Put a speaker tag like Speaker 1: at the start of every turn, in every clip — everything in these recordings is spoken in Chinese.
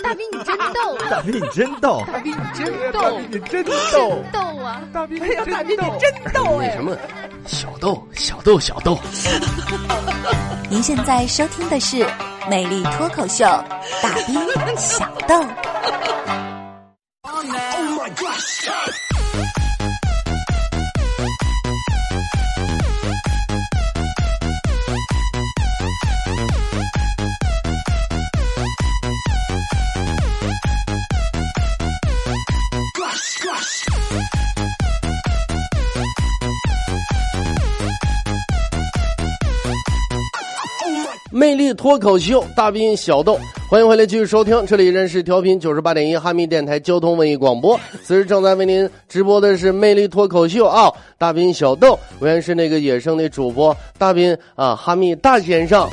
Speaker 1: 大兵你真逗，
Speaker 2: 大兵你真逗，
Speaker 1: 大兵你真逗，
Speaker 2: 大兵你真逗，
Speaker 1: 逗啊！
Speaker 2: 大兵
Speaker 3: 哎呀，大兵你真逗哎！
Speaker 4: 什么？小豆，小豆，小豆。
Speaker 5: 您现在收听的是《美丽脱口秀》，大兵小豆。
Speaker 4: 魅力脱口秀，大兵小豆，欢迎回来继续收听，这里仍是调频九十八点一哈密电台交通文艺广播，此时正在为您直播的是魅力脱口秀啊，大兵小豆，我原是那个野生的主播大兵啊，哈密大先生。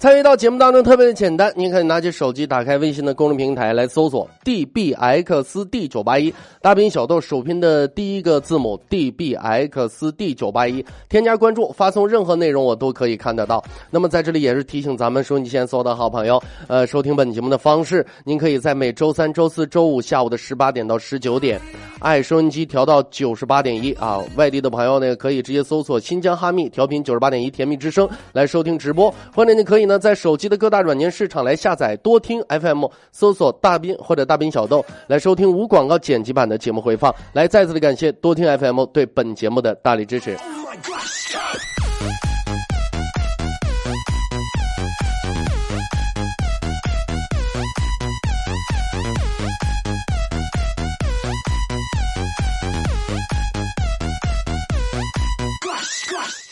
Speaker 4: 参与到节目当中特别的简单，您可以拿起手机，打开微信的公众平台来搜索 dbxd 九八一，大兵小豆首拼的第一个字母 dbxd 九八一，添加关注，发送任何内容我都可以看得到。那么在这里也是提醒咱们收音机前所有的好朋友，呃，收听本节目的方式，您可以在每周三、周四周五下午的十八点到十九点，爱收音机调到九十八点一啊，外地的朋友呢可以直接搜索新疆哈密调频九十八点一甜蜜之声来收听直播，或者你可以呢。在手机的各大软件市场来下载多听 FM，搜索大兵或者大兵小豆来收听无广告剪辑版的节目回放。来，再次的感谢多听 FM 对本节目的大力支持。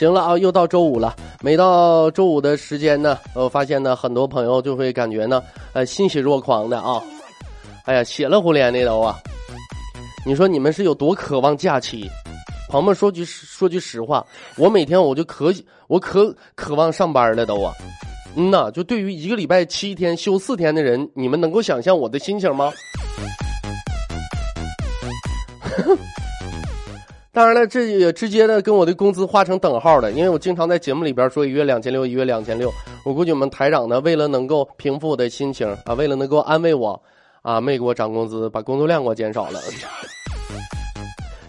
Speaker 4: 行了啊，又到周五了。每到周五的时间呢，我发现呢，很多朋友就会感觉呢，呃，欣喜若狂的啊。哎呀，血了呼连的都啊。你说你们是有多渴望假期？朋友们说句说句实话，我每天我就可我可渴望上班了都啊。嗯呐，就对于一个礼拜七天休四天的人，你们能够想象我的心情吗？当然了，这也直接的跟我的工资画成等号了，因为我经常在节目里边说一月两千六，一月两千六。我估计我们台长呢，为了能够平复我的心情啊，为了能够安慰我，啊，没给我涨工资，把工作量给我减少了。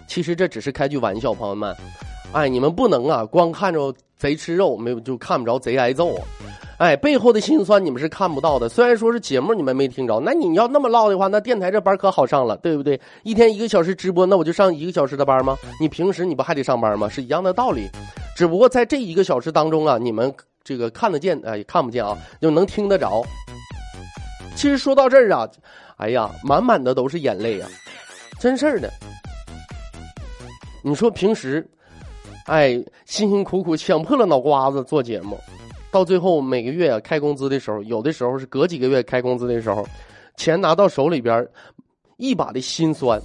Speaker 4: 其实这只是开句玩笑，朋友们，哎，你们不能啊，光看着贼吃肉，没有就看不着贼挨揍。哎，背后的辛酸你们是看不到的。虽然说是节目你们没听着，那你要那么唠的话，那电台这班可好上了，对不对？一天一个小时直播，那我就上一个小时的班吗？你平时你不还得上班吗？是一样的道理。只不过在这一个小时当中啊，你们这个看得见啊，也看不见啊，就能听得着。其实说到这儿啊，哎呀，满满的都是眼泪啊，真事儿的。你说平时，哎，辛辛苦苦抢破了脑瓜子做节目。到最后每个月啊开工资的时候，有的时候是隔几个月开工资的时候，钱拿到手里边，一把的心酸。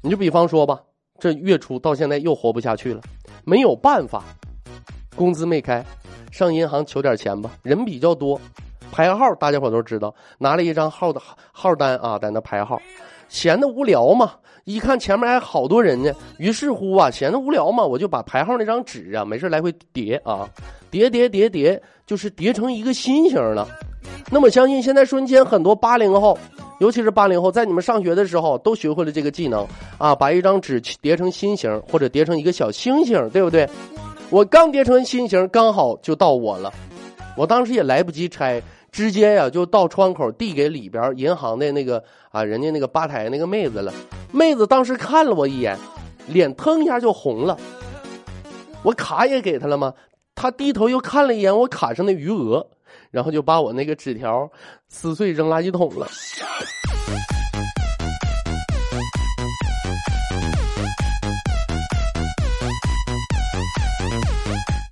Speaker 4: 你就比方说吧，这月初到现在又活不下去了，没有办法，工资没开，上银行求点钱吧。人比较多，排号大家伙都知道，拿了一张号的号单啊，在那排号，闲的无聊嘛。一看前面还好多人呢，于是乎啊，闲得无聊嘛，我就把排号那张纸啊，没事来回叠啊，叠叠叠叠，就是叠成一个心形了。那么相信现在瞬间很多八零后，尤其是八零后，在你们上学的时候都学会了这个技能啊，把一张纸叠成心形，或者叠成一个小星星，对不对？我刚叠成心形，刚好就到我了，我当时也来不及拆。直接呀，就到窗口递给里边银行的那个啊，人家那个吧台那个妹子了。妹子当时看了我一眼，脸腾一下就红了。我卡也给他了吗？他低头又看了一眼我卡上的余额，然后就把我那个纸条撕碎扔垃圾桶了。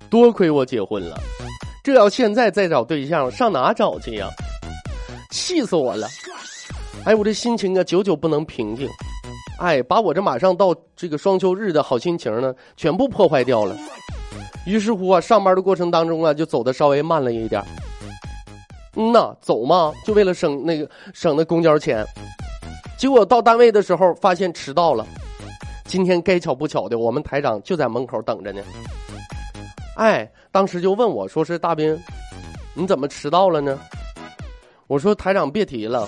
Speaker 4: 多亏我结婚了。这要现在再找对象，上哪找去呀？气死我了！哎，我这心情啊，久久不能平静。哎，把我这马上到这个双休日的好心情呢，全部破坏掉了。于是乎啊，上班的过程当中啊，就走的稍微慢了一点。嗯呐，走嘛，就为了省那个省那公交钱。结果到单位的时候，发现迟到了。今天该巧不巧的，我们台长就在门口等着呢。哎，当时就问我说：“是大兵，你怎么迟到了呢？”我说台长别提了，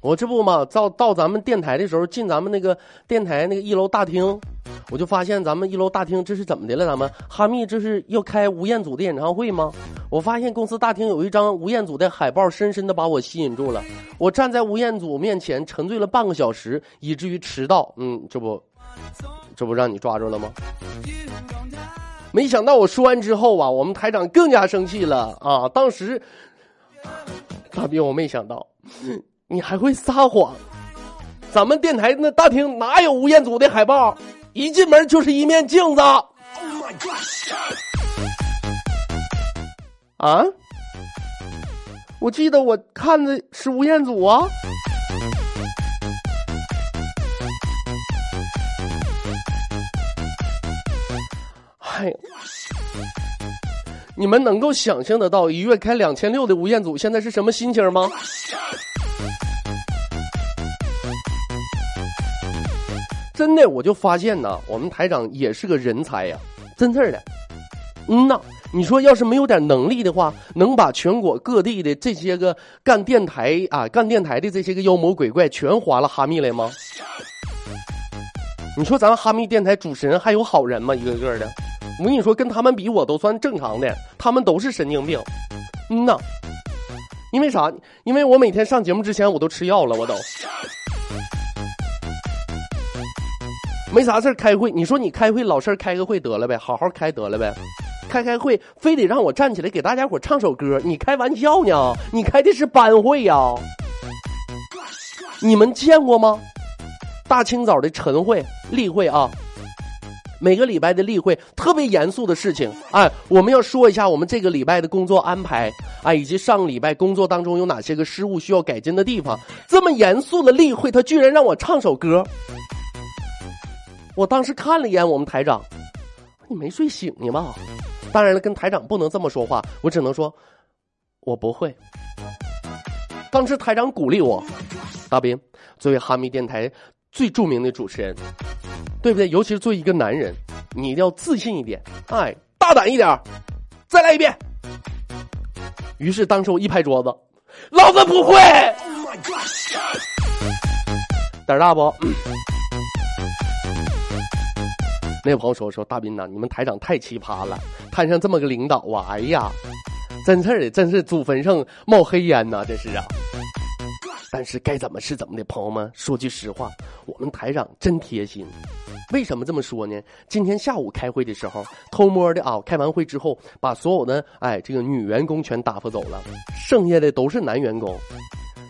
Speaker 4: 我这不嘛，到到咱们电台的时候，进咱们那个电台那个一楼大厅，我就发现咱们一楼大厅这是怎么的了？咱们哈密这是要开吴彦祖的演唱会吗？我发现公司大厅有一张吴彦祖的海报，深深的把我吸引住了。我站在吴彦祖面前沉醉了半个小时，以至于迟到。嗯，这不，这不让你抓住了吗？没想到我说完之后啊，我们台长更加生气了啊！当时，大兵，我没想到你还会撒谎。咱们电台那大厅哪有吴彦祖的海报？一进门就是一面镜子。Oh my god！啊！我记得我看的是吴彦祖啊。哎，你们能够想象得到一月开两千六的吴彦祖现在是什么心情吗？真的，我就发现呐，我们台长也是个人才呀，真事儿的。嗯呐，你说要是没有点能力的话，能把全国各地的这些个干电台啊、干电台的这些个妖魔鬼怪全划了哈密来吗？你说咱哈密电台主持人还有好人吗？一个个的。我跟你说，跟他们比，我都算正常的，他们都是神经病。嗯呐，因为啥？因为我每天上节目之前，我都吃药了，我都没啥事开会。你说你开会老事开个会得了呗，好好开得了呗。开开会非得让我站起来给大家伙唱首歌，你开玩笑呢？你开的是班会呀？你们见过吗？大清早的晨会、例会啊。每个礼拜的例会特别严肃的事情，哎，我们要说一下我们这个礼拜的工作安排，啊，以及上礼拜工作当中有哪些个失误需要改进的地方。这么严肃的例会，他居然让我唱首歌，我当时看了一眼我们台长，你没睡醒呢吧？当然了，跟台长不能这么说话，我只能说，我不会。当时台长鼓励我，大兵，作为哈密电台最著名的主持人。对不对？尤其是作为一个男人，你一定要自信一点，哎，大胆一点，再来一遍。于是当时我一拍桌子，老子不会。胆大不？那个朋友说说大斌呐，你们台长太奇葩了，摊上这么个领导啊，哎呀，真事儿的，真是祖坟上冒黑烟呐，这是啊。但是该怎么是怎么的，朋友们说句实话，我们台长真贴心。为什么这么说呢？今天下午开会的时候，偷摸的啊，开完会之后，把所有的哎这个女员工全打发走了，剩下的都是男员工，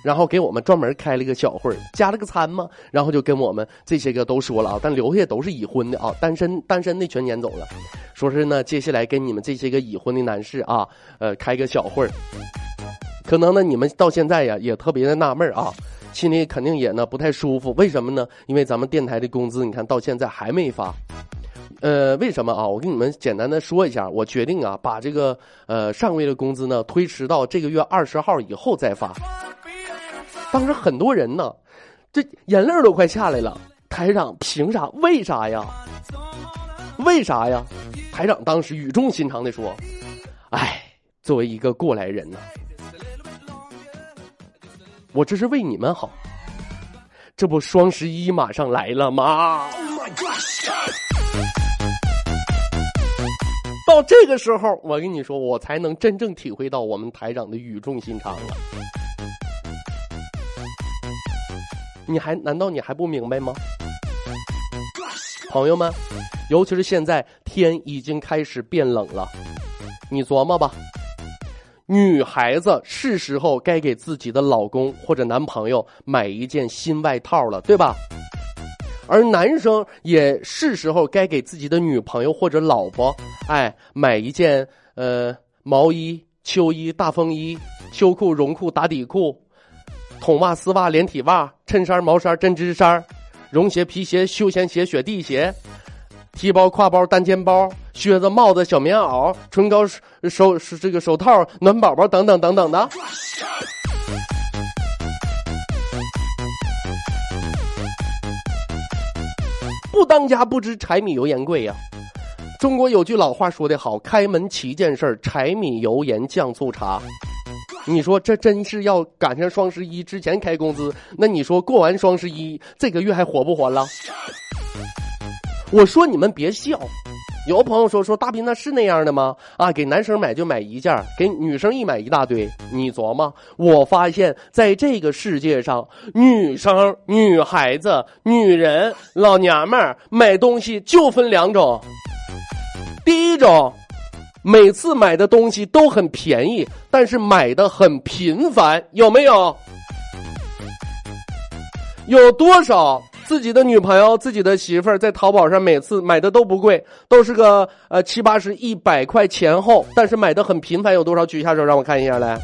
Speaker 4: 然后给我们专门开了个小会儿加了个餐嘛，然后就跟我们这些个都说了啊，但留下都是已婚的啊，单身单身的全撵走了，说是呢，接下来跟你们这些个已婚的男士啊，呃，开个小会儿可能呢，你们到现在呀也特别的纳闷啊。心里肯定也呢不太舒服，为什么呢？因为咱们电台的工资，你看到现在还没发。呃，为什么啊？我跟你们简单的说一下，我决定啊，把这个呃上个月的工资呢推迟到这个月二十号以后再发。当时很多人呢，这眼泪都快下来了。台长，凭啥？为啥呀？为啥呀？台长当时语重心长的说：“哎，作为一个过来人呢。”我这是为你们好，这不双十一马上来了吗？到这个时候，我跟你说，我才能真正体会到我们台长的语重心长了。你还难道你还不明白吗？朋友们，尤其是现在天已经开始变冷了，你琢磨吧。女孩子是时候该给自己的老公或者男朋友买一件新外套了，对吧？而男生也是时候该给自己的女朋友或者老婆，哎，买一件呃毛衣、秋衣、大风衣、秋裤、绒裤、打底裤、筒袜、丝袜、连体袜、衬衫、毛衫、针织衫、绒鞋、皮鞋、休闲鞋、雪地鞋。提包、挎包、单肩包、靴子、帽子、小棉袄、唇膏、手手这个手套、暖宝宝等等等等的。不当家不知柴米油盐贵呀。中国有句老话说得好：“开门七件事柴米油盐酱醋茶。”你说这真是要赶上双十一之前开工资，那你说过完双十一这个月还活不活了？我说你们别笑。有朋友说说大斌那是那样的吗？啊，给男生买就买一件，给女生一买一大堆。你琢磨，我发现在这个世界上，女生、女孩子、女人、老娘们儿买东西就分两种。第一种，每次买的东西都很便宜，但是买的很频繁，有没有？有多少？自己的女朋友、自己的媳妇儿在淘宝上每次买的都不贵，都是个呃七八十、一百块前后，但是买的很频繁，有多少？举一下手让我看一下来。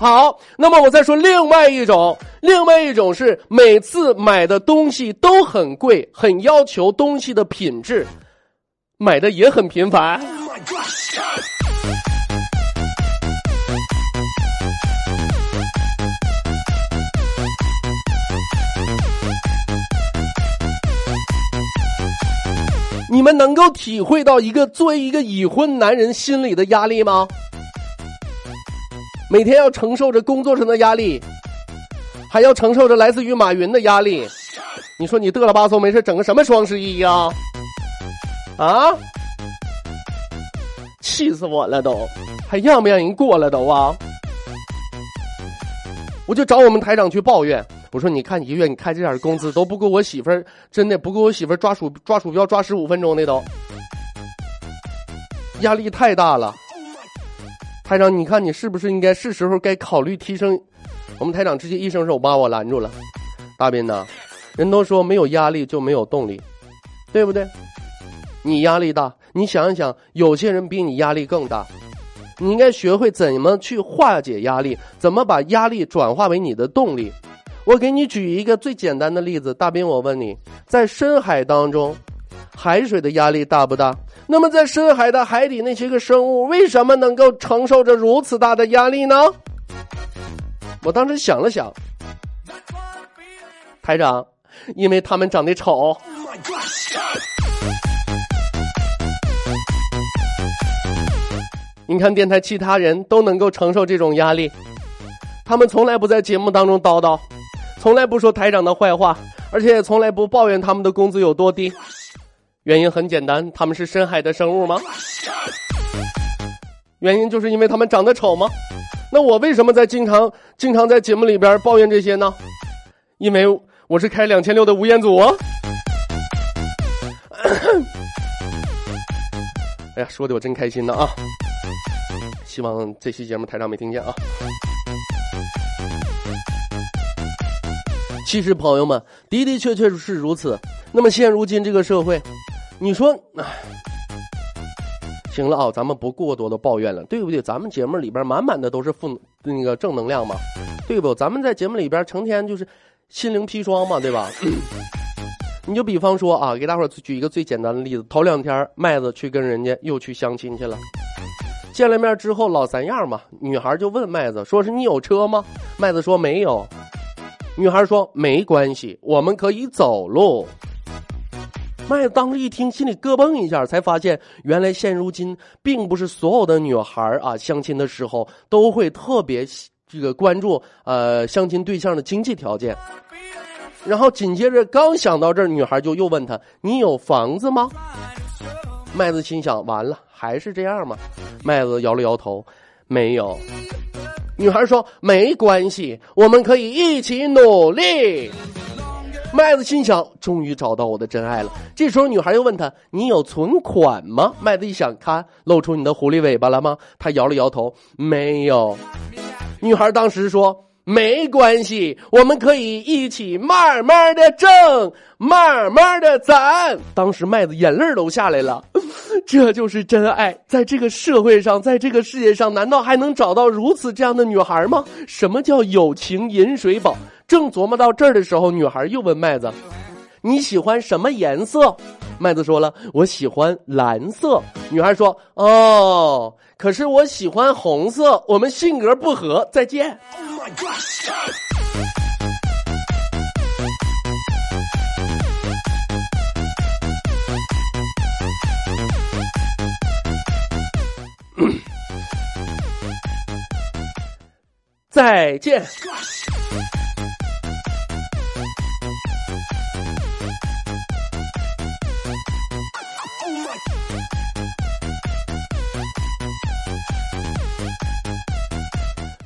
Speaker 4: 好，那么我再说另外一种，另外一种是每次买的东西都很贵，很要求东西的品质，买的也很频繁。你们能够体会到一个作为一个已婚男人心里的压力吗？每天要承受着工作上的压力，还要承受着来自于马云的压力。你说你嘚了吧嗦没事整个什么双十一呀？啊！气死我了都，还让不让人过了都啊？我就找我们台长去抱怨。我说：“你看一个月你开这点工资都不够我媳妇儿，真的不够我媳妇儿抓鼠抓鼠标抓十五分钟的都，压力太大了。”台长，你看你是不是应该是时候该考虑提升？我们台长直接一伸手把我拦住了。大斌呐，人都说没有压力就没有动力，对不对？你压力大，你想一想，有些人比你压力更大，你应该学会怎么去化解压力，怎么把压力转化为你的动力。我给你举一个最简单的例子，大兵，我问你，在深海当中，海水的压力大不大？那么在深海的海底那些个生物，为什么能够承受着如此大的压力呢？我当时想了想，台长，因为他们长得丑。你看电台其他人都能够承受这种压力，他们从来不在节目当中叨叨。从来不说台长的坏话，而且也从来不抱怨他们的工资有多低。原因很简单，他们是深海的生物吗？原因就是因为他们长得丑吗？那我为什么在经常经常在节目里边抱怨这些呢？因为我是开两千六的吴彦祖啊。哎呀，说的我真开心呢啊！希望这期节目台长没听见啊。其实，朋友们的的确确是如此。那么，现如今这个社会，你说，行了啊，咱们不过多的抱怨了，对不对？咱们节目里边满满的都是负那个正能量嘛，对不？咱们在节目里边成天就是心灵砒霜嘛，对吧？你就比方说啊，给大伙举一个最简单的例子：头两天麦子去跟人家又去相亲去了，见了面之后老三样嘛，女孩就问麦子，说是你有车吗？麦子说没有。女孩说：“没关系，我们可以走路。”麦子当时一听，心里咯嘣一下，才发现原来现如今并不是所有的女孩啊，相亲的时候都会特别这个关注呃相亲对象的经济条件。然后紧接着刚想到这儿，女孩就又问他：“你有房子吗？”麦子心想：“完了，还是这样吗？”麦子摇了摇头：“没有。”女孩说：“没关系，我们可以一起努力。”麦子心想：“终于找到我的真爱了。”这时候，女孩又问他：“你有存款吗？”麦子一想，看露出你的狐狸尾巴了吗？他摇了摇头：“没有。”女孩当时说。没关系，我们可以一起慢慢的挣，慢慢的攒。当时麦子眼泪都下来了，这就是真爱。在这个社会上，在这个世界上，难道还能找到如此这样的女孩吗？什么叫友情饮水饱？正琢磨到这儿的时候，女孩又问麦子：“你喜欢什么颜色？”麦子说了：“我喜欢蓝色。”女孩说：“哦，可是我喜欢红色，我们性格不合，再见。” my gosh! 再见。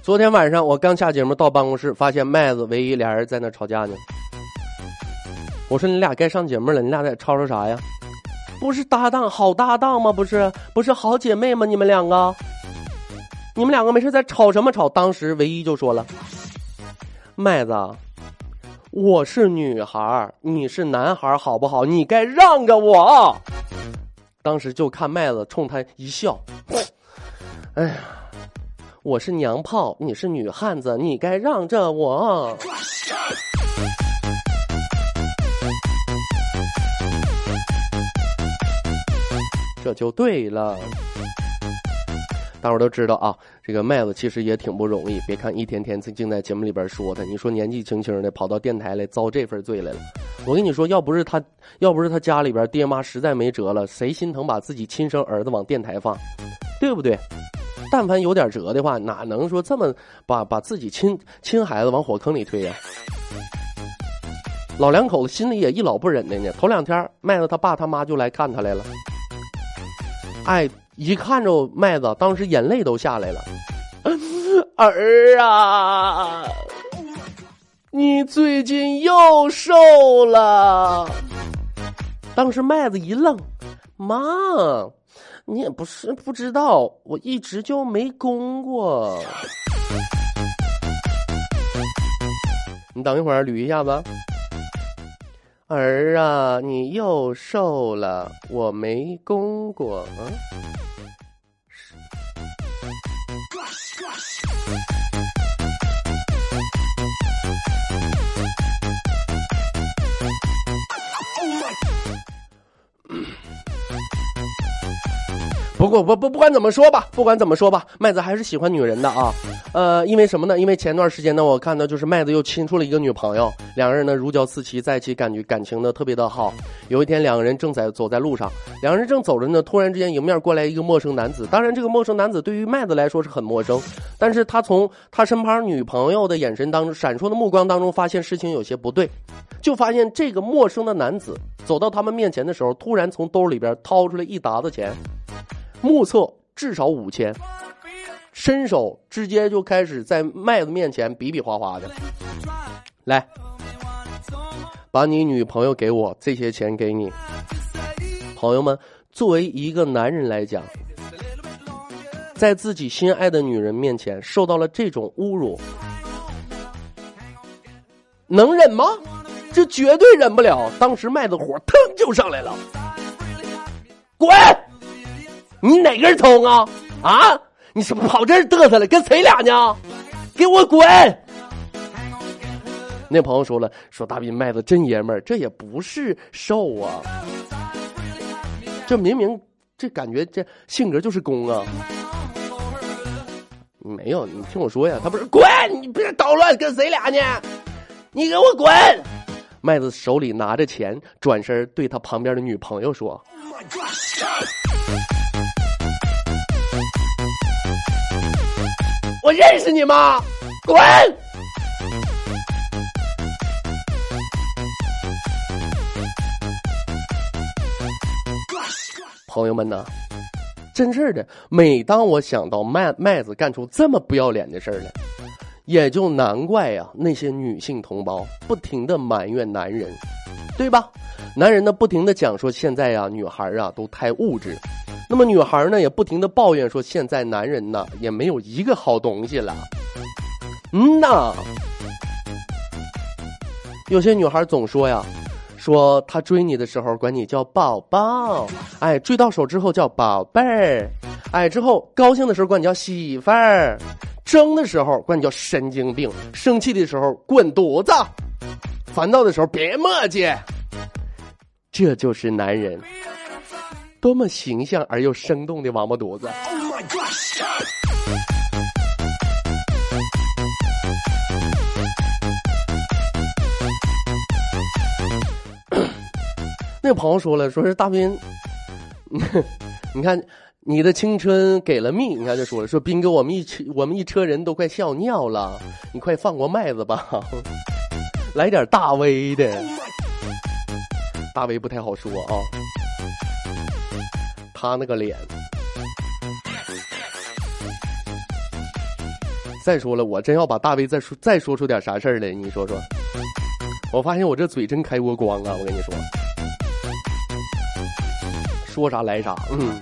Speaker 4: 昨天晚上我刚下节目到办公室，发现麦子唯一俩人在那吵架呢。我说你俩该上节目了，你俩在吵吵啥呀？不是搭档好搭档吗？不是不是好姐妹吗？你们两个，你们两个没事在吵什么吵？当时唯一就说了：“麦子，我是女孩你是男孩好不好？你该让着我。”当时就看麦子冲他一笑，哎呀。我是娘炮，你是女汉子，你该让着我。这就对了。大伙都知道啊，这个麦子其实也挺不容易。别看一天天净在节目里边说他，你说年纪轻轻的跑到电台来遭这份罪来了。我跟你说，要不是他，要不是他家里边爹妈实在没辙了，谁心疼把自己亲生儿子往电台放，对不对？但凡有点辙的话，哪能说这么把把自己亲亲孩子往火坑里推呀？老两口子心里也一老不忍的呢。头两天，麦子他爸他妈就来看他来了。哎，一看着麦子，当时眼泪都下来了。儿啊，你最近又瘦了。当时麦子一愣，妈。你也不是不知道，我一直就没攻过。你等一会儿捋一下子。儿啊，你又瘦了，我没攻过啊。不过不不不管怎么说吧，不管怎么说吧，麦子还是喜欢女人的啊。呃，因为什么呢？因为前段时间呢，我看到就是麦子又亲出了一个女朋友，两个人呢如胶似漆，在一起感觉感情呢特别的好。有一天，两个人正在走在路上，两个人正走着呢，突然之间迎面过来一个陌生男子。当然，这个陌生男子对于麦子来说是很陌生，但是他从他身旁女朋友的眼神当中闪烁的目光当中，发现事情有些不对，就发现这个陌生的男子走到他们面前的时候，突然从兜里边掏出来一沓子钱。目测至少五千，伸手直接就开始在麦子面前比比划划的，来，把你女朋友给我，这些钱给你。朋友们，作为一个男人来讲，在自己心爱的女人面前受到了这种侮辱，能忍吗？这绝对忍不了。当时麦子火腾就上来了，滚！你哪根葱啊？啊！你是跑这儿嘚瑟了？跟谁俩呢？给我滚！那朋友说了，说大斌麦子真爷们儿，这也不是瘦啊，这明明这感觉这性格就是攻啊。没有，你听我说呀，他不是滚，你别捣乱，跟谁俩呢？你给我滚！麦子手里拿着钱，转身对他旁边的女朋友说。认识你吗？滚！朋友们呢？真事儿的。每当我想到麦麦子干出这么不要脸的事儿来，也就难怪呀，那些女性同胞不停的埋怨男人，对吧？男人呢，不停的讲说现在呀，女孩啊都太物质。那么女孩呢，也不停的抱怨说，现在男人呢也没有一个好东西了。嗯呐，有些女孩总说呀，说他追你的时候管你叫宝宝，哎，追到手之后叫宝贝儿，哎，之后高兴的时候管你叫媳妇儿，争的时候管你叫神经病，生气的时候滚犊子，烦躁的时候别磨叽，这就是男人。多么形象而又生动的王八犊子！Oh my God, 那个朋友说了，说是大斌，你看，你的青春给了蜜，你看就说了，说斌哥，我们一车我们一车人都快笑尿了，你快放过麦子吧，来点大威的，大威不太好说啊，他那个脸。再说了，我真要把大威再说再说出点啥事儿来，你说说。我发现我这嘴真开过光啊！我跟你说，说啥来啥。嗯。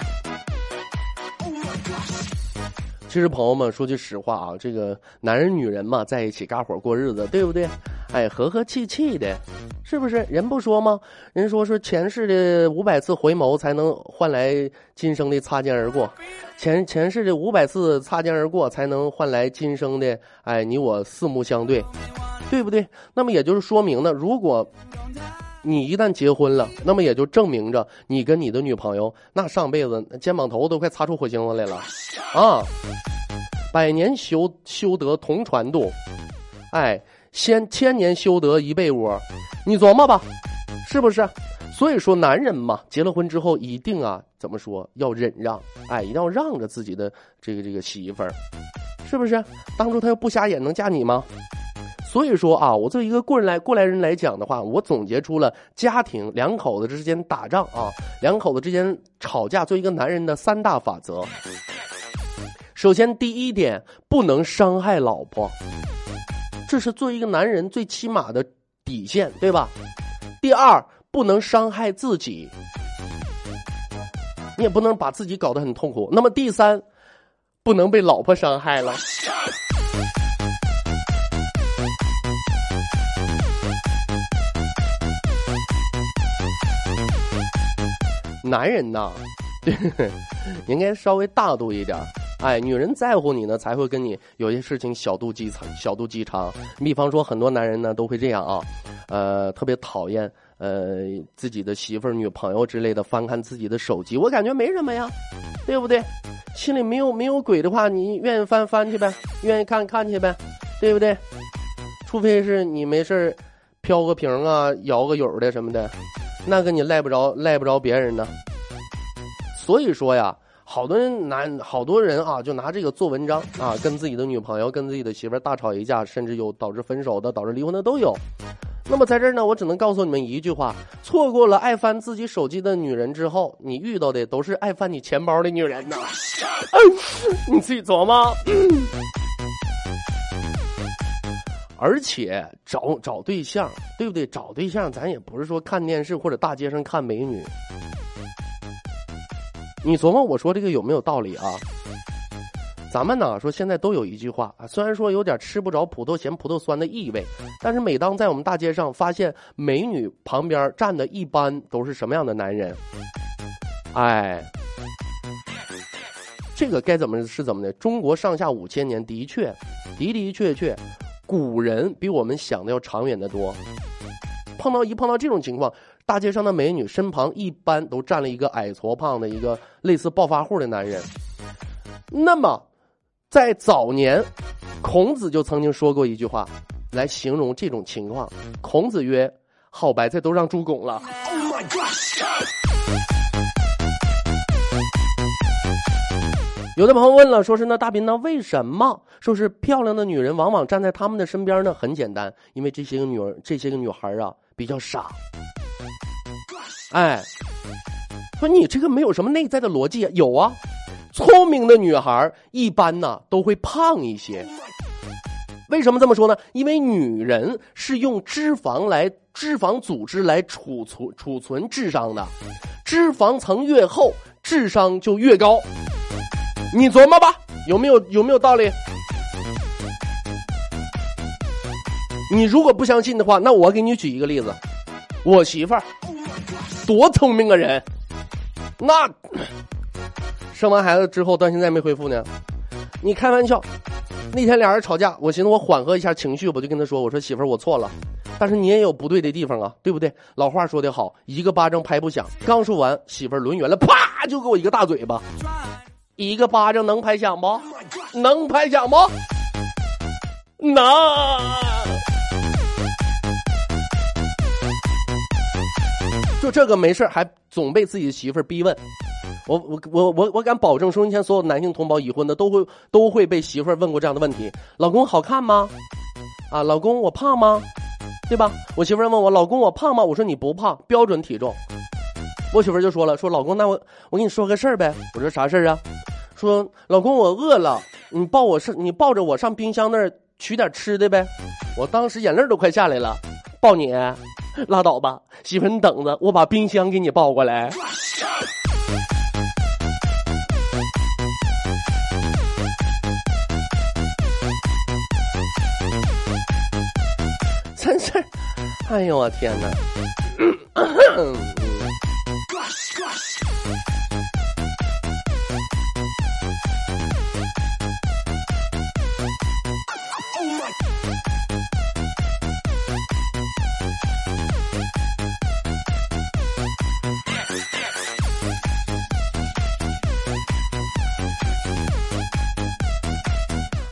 Speaker 4: 其实朋友们说句实话啊，这个男人女人嘛，在一起嘎伙过日子，对不对？哎，和和气气的，是不是？人不说吗？人说说前世的五百次回眸，才能换来今生的擦肩而过。前前世的五百次擦肩而过，才能换来今生的哎，你我四目相对，对不对？那么也就是说明呢，如果你一旦结婚了，那么也就证明着你跟你的女朋友那上辈子肩膀头都快擦出火星子来了啊！百年修修得同船渡，哎，先千年修得一被窝，你琢磨吧，是不是？所以说，男人嘛，结了婚之后一定啊，怎么说要忍让？哎，一定要让着自己的这个这个媳妇，是不是？当初他要不瞎眼，能嫁你吗？所以说啊，我作为一个过人来过来人来讲的话，我总结出了家庭两口子之间打仗啊，两口子之间吵架，作为一个男人的三大法则。首先，第一点，不能伤害老婆，这是作为一个男人最起码的底线，对吧？第二。不能伤害自己，你也不能把自己搞得很痛苦。那么第三，不能被老婆伤害了。男人呐，应该稍微大度一点。哎，女人在乎你呢，才会跟你有些事情小肚鸡肠，小肚鸡肠。比方说，很多男人呢都会这样啊，呃，特别讨厌。呃，自己的媳妇儿、女朋友之类的，翻看自己的手机，我感觉没什么呀，对不对？心里没有没有鬼的话，你愿意翻翻去呗，愿意看看去呗，对不对？除非是你没事儿飘个屏啊，摇个友的什么的，那个你赖不着赖不着别人呢。所以说呀，好多人男好多人啊，就拿这个做文章啊，跟自己的女朋友、跟自己的媳妇大吵一架，甚至有导致分手的、导致离婚的都有。那么在这儿呢，我只能告诉你们一句话：错过了爱翻自己手机的女人之后，你遇到的都是爱翻你钱包的女人呐。你自己琢磨。而且找找对象，对不对？找对象，咱也不是说看电视或者大街上看美女。你琢磨我说这个有没有道理啊？咱们呢说现在都有一句话啊，虽然说有点吃不着葡萄嫌葡萄酸的意味，但是每当在我们大街上发现美女旁边站的一般都是什么样的男人？哎，这个该怎么是怎么的？中国上下五千年，的确的的确确，古人比我们想的要长远的多。碰到一碰到这种情况，大街上的美女身旁一般都站了一个矮矬胖的一个类似暴发户的男人，那么。在早年，孔子就曾经说过一句话，来形容这种情况。孔子曰：“好白菜都让猪拱了，oh my god。”有的朋友问了，说是那大斌，那为什么说是漂亮的女人往往站在他们的身边呢？很简单，因为这些个女儿，这些个女孩啊比较傻。哎，说你这个没有什么内在的逻辑啊？有啊。聪明的女孩一般呢都会胖一些，为什么这么说呢？因为女人是用脂肪来脂肪组织来储存储存智商的，脂肪层越厚，智商就越高。你琢磨吧，有没有有没有道理？你如果不相信的话，那我给你举一个例子，我媳妇儿多聪明个人，那。生完孩子之后到现在没恢复呢，你开玩笑？那天俩人吵架，我寻思我缓和一下情绪，我就跟他说：“我说媳妇儿，我错了，但是你也有不对的地方啊，对不对？老话说得好，一个巴掌拍不响。”刚说完，媳妇儿抡圆了，啪就给我一个大嘴巴。一个巴掌能拍响不？能拍响不？能。就这个没事还总被自己的媳妇儿逼问。我我我我我敢保证，收音前所有男性同胞已婚的都会都会被媳妇儿问过这样的问题：老公好看吗？啊，老公我胖吗？对吧？我媳妇儿问我老公我胖吗？我说你不胖，标准体重。我媳妇儿就说了，说老公那我我跟你说个事儿呗。我说啥事儿啊？说老公我饿了，你抱我上你抱着我上冰箱那儿取点吃的呗。我当时眼泪都快下来了，抱你。拉倒吧，媳妇，你等着，我把冰箱给你抱过来。真是，哎呦我天哪！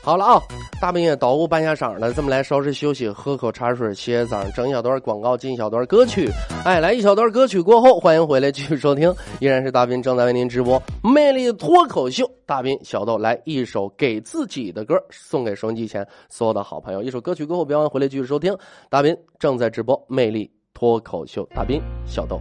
Speaker 4: 好了啊，大半夜捣鼓半下晌的，这么来稍事休息，喝口茶水，歇嗓，整一小段广告，进一小段歌曲。哎，来一小段歌曲过后，欢迎回来继续收听，依然是大斌正在为您直播《魅力脱口秀》。大斌小豆来一首给自己的歌，送给收音机前所有的好朋友。一首歌曲过后，别忘回来继续收听，大斌正在直播《魅力脱口秀》。大斌小豆。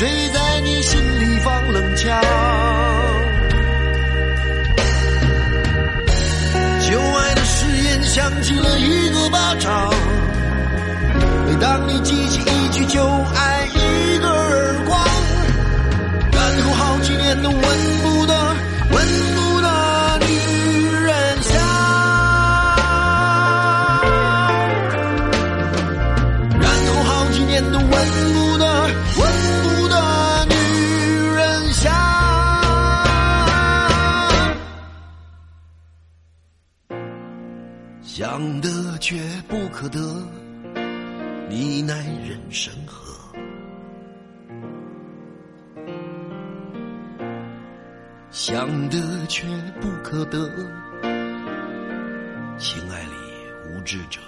Speaker 6: 谁在你心里放冷枪？旧爱的誓言响起了一个巴掌每当你记起一句旧爱得，你奈人生何？想得却不可得，情爱里无知者。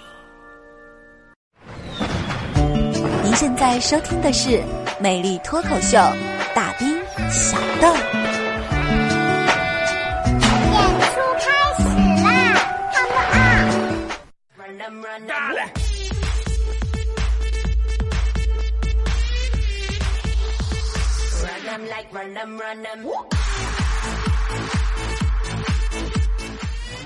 Speaker 5: 您现在收听的是《美丽脱口秀》，大兵小豆。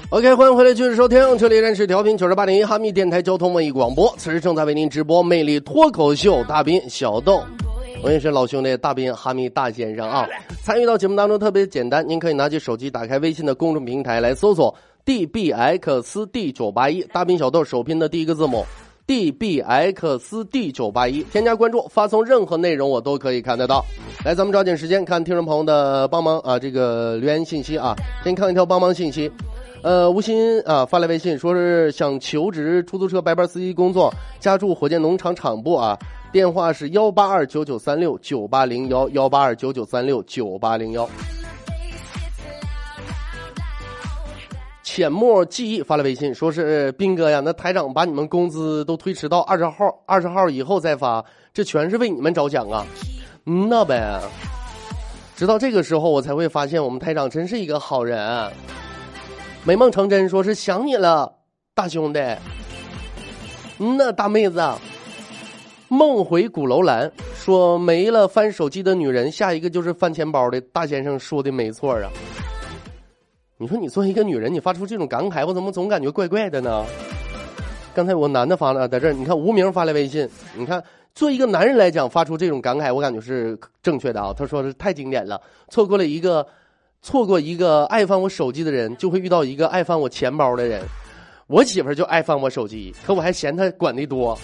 Speaker 4: on！OK，欢迎回来，继续收听，这里仍是调频九十八点一哈密电台交通文艺广播，此时正在为您直播魅力脱口秀大兵小豆，我也是老兄弟大兵哈密大先生啊。参与到节目当中特别简单，您可以拿起手机，打开微信的公众平台来搜索 dbxd 九八一，大兵小豆首拼的第一个字母 dbxd 九八一，添加关注，发送任何内容我都可以看得到。来，咱们抓紧时间看听众朋友的帮忙啊，这个留言信息啊，先看一条帮忙信息。呃，吴昕啊发来微信说是想求职出租车白班司机工作，家住火箭农场厂部啊，电话是幺八二九九三六九八零幺幺八二九九三六九八零幺。浅墨记忆发了微信说是斌哥呀，那台长把你们工资都推迟到二十号，二十号以后再发，这全是为你们着想啊。嗯呐呗，直到这个时候我才会发现我们台长真是一个好人。美梦成真，说是想你了，大兄弟。嗯呐，大妹子。梦回鼓楼兰说没了翻手机的女人，下一个就是翻钱包的。大先生说的没错啊。你说你作为一个女人，你发出这种感慨，我怎么总感觉怪怪的呢？刚才我男的发了，在这儿，你看无名发来微信，你看作为一个男人来讲，发出这种感慨，我感觉是正确的啊。他说是太经典了，错过了一个。错过一个爱翻我手机的人，就会遇到一个爱翻我钱包的人。我媳妇就爱翻我手机，可我还嫌她管的多。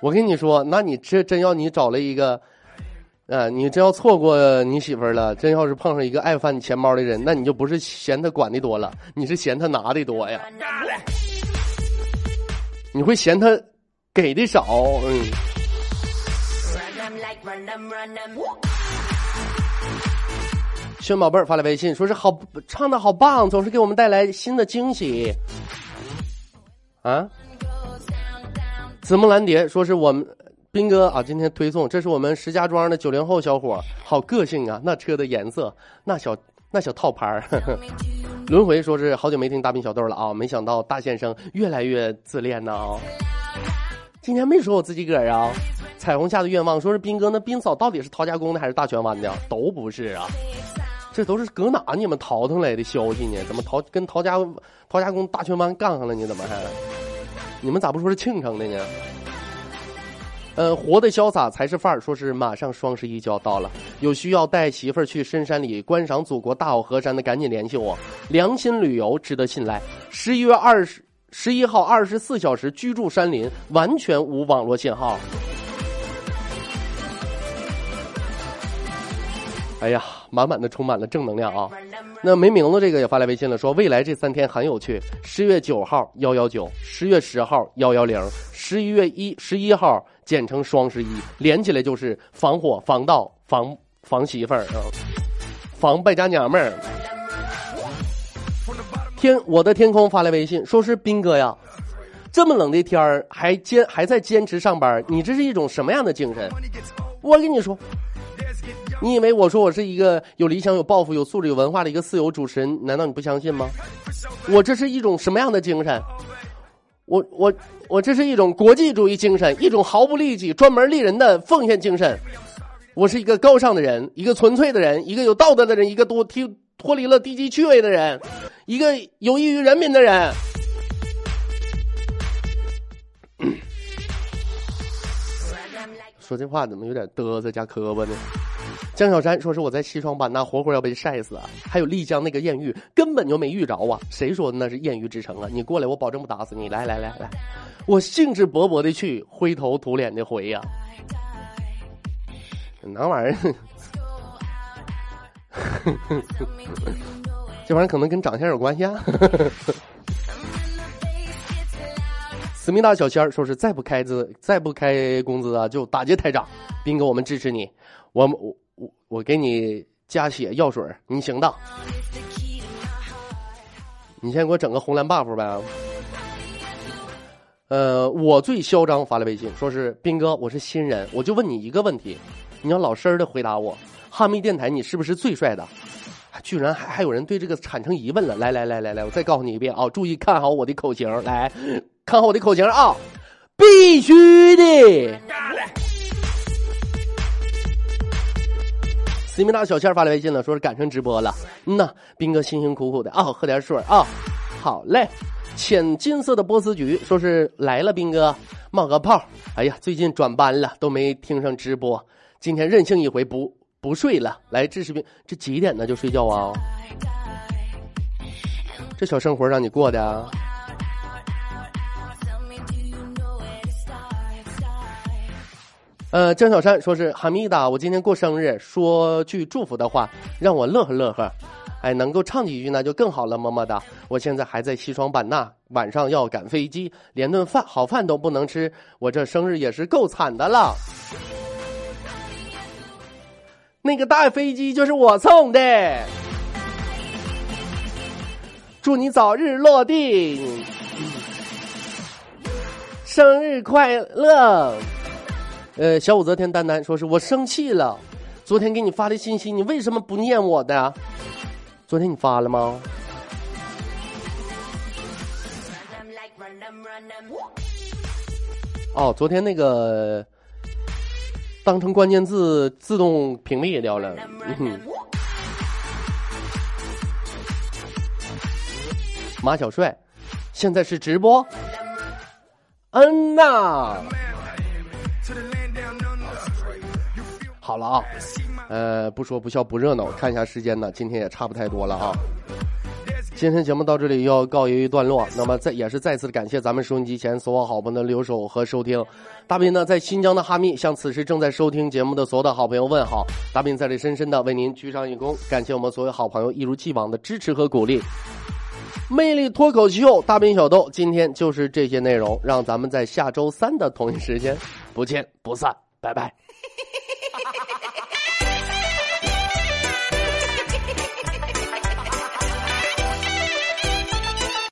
Speaker 4: 我跟你说，那你这真要你找了一个，啊，你真要错过你媳妇儿了，真要是碰上一个爱翻你钱包的人，那你就不是嫌他管的多了，你是嫌他拿的多呀。你会嫌他给的少，嗯。轩宝贝儿发来微信，说是好唱的好棒，总是给我们带来新的惊喜。啊，紫木兰蝶说是我们斌哥啊，今天推送，这是我们石家庄的九零后小伙，好个性啊，那车的颜色，那小那小套牌儿。轮回说是好久没听大兵小豆了啊，没想到大先生越来越自恋呢啊。今天没说我自己个儿啊。彩虹下的愿望说是斌哥，那斌嫂到底是陶家公的还是大泉湾的？都不是啊。这都是搁哪你们淘腾来的消息呢？怎么淘跟陶家陶家公大泉湾杠上了？你怎么还？你们咋不说是庆城的呢？呃，活得潇洒才是范儿。说是马上双十一就要到了，有需要带媳妇儿去深山里观赏祖国大好河山的，赶紧联系我。良心旅游值得信赖。十一月二十十一号二十四小时居住山林，完全无网络信号。哎呀，满满的充满了正能量啊！那没名字这个也发来微信了，说未来这三天很有趣。十月九号幺幺九，十月十号幺幺零，十一月一十一号简称双十一，连起来就是防火、防盗、防防媳妇儿啊，防败家娘们儿。天，我的天空发来微信，说是斌哥呀，这么冷的天儿还坚还在坚持上班，你这是一种什么样的精神？我跟你说。你以为我说我是一个有理想、有抱负、有素质、有文化的一个自由主持人？难道你不相信吗？我这是一种什么样的精神？我我我这是一种国际主义精神，一种毫不利己、专门利人的奉献精神。我是一个高尚的人，一个纯粹的人，一个有道德的人，一个多脱脱离了低级趣味的人，一个有益于人民的人。说这话怎么有点嘚瑟加磕巴呢？江小山说是我在西双版纳活活要被晒死啊！还有丽江那个艳遇根本就没遇着啊！谁说的那是艳遇之城啊？你过来，我保证不打死你！来来来来，我兴致勃勃的去，灰头土脸的回呀、哪玩意儿？这玩意儿可能跟长相有关系啊。思密达小仙儿说是再不开资，再不开工资啊，就打劫台长。斌哥，我们支持你，我我我我给你加血药水，你行的。你先给我整个红蓝 buff 呗。呃，我最嚣张发了微信，说是斌哥，我是新人，我就问你一个问题，你要老实的回答我，哈密电台你是不是最帅的？居然还还有人对这个产生疑问了。来来来来来，我再告诉你一遍啊，注意看好我的口型，来看好我的口型啊，必须的。思密达小倩发来微信了，说是赶上直播了。嗯呐，斌哥辛辛苦苦的啊，喝点水啊。好嘞，浅金色的波斯菊说是来了，斌哥冒个泡。哎呀，最近转班了，都没听上直播，今天任性一回不不睡了。来，这视频这几点呢就睡觉啊？这小生活让你过的啊？呃，江小山说是哈密达，我今天过生日，说句祝福的话，让我乐呵乐呵。哎，能够唱几句那就更好了，么么哒！我现在还在西双版纳，晚上要赶飞机，连顿饭好饭都不能吃，我这生日也是够惨的了。那个大飞机就是我送的，祝你早日落地，生日快乐！呃，小武则天丹丹说是我生气了，昨天给你发的信息，你为什么不念我的？昨天你发了吗？哦，昨天那个当成关键字自动屏蔽掉了。马小帅，现在是直播。嗯呐。好了啊，呃，不说不笑不热闹，看一下时间呢，今天也差不太多了啊。今天节目到这里要告一段落，那么再也是再次的感谢咱们收音机前所有好朋友的留守和收听。大斌呢在新疆的哈密向此时正在收听节目的所有的好朋友问好，大斌在这深深的为您鞠上一躬，感谢我们所有好朋友一如既往的支持和鼓励。魅力脱口秀，大斌小豆，今天就是这些内容，让咱们在下周三的同一时间不见不散，拜拜。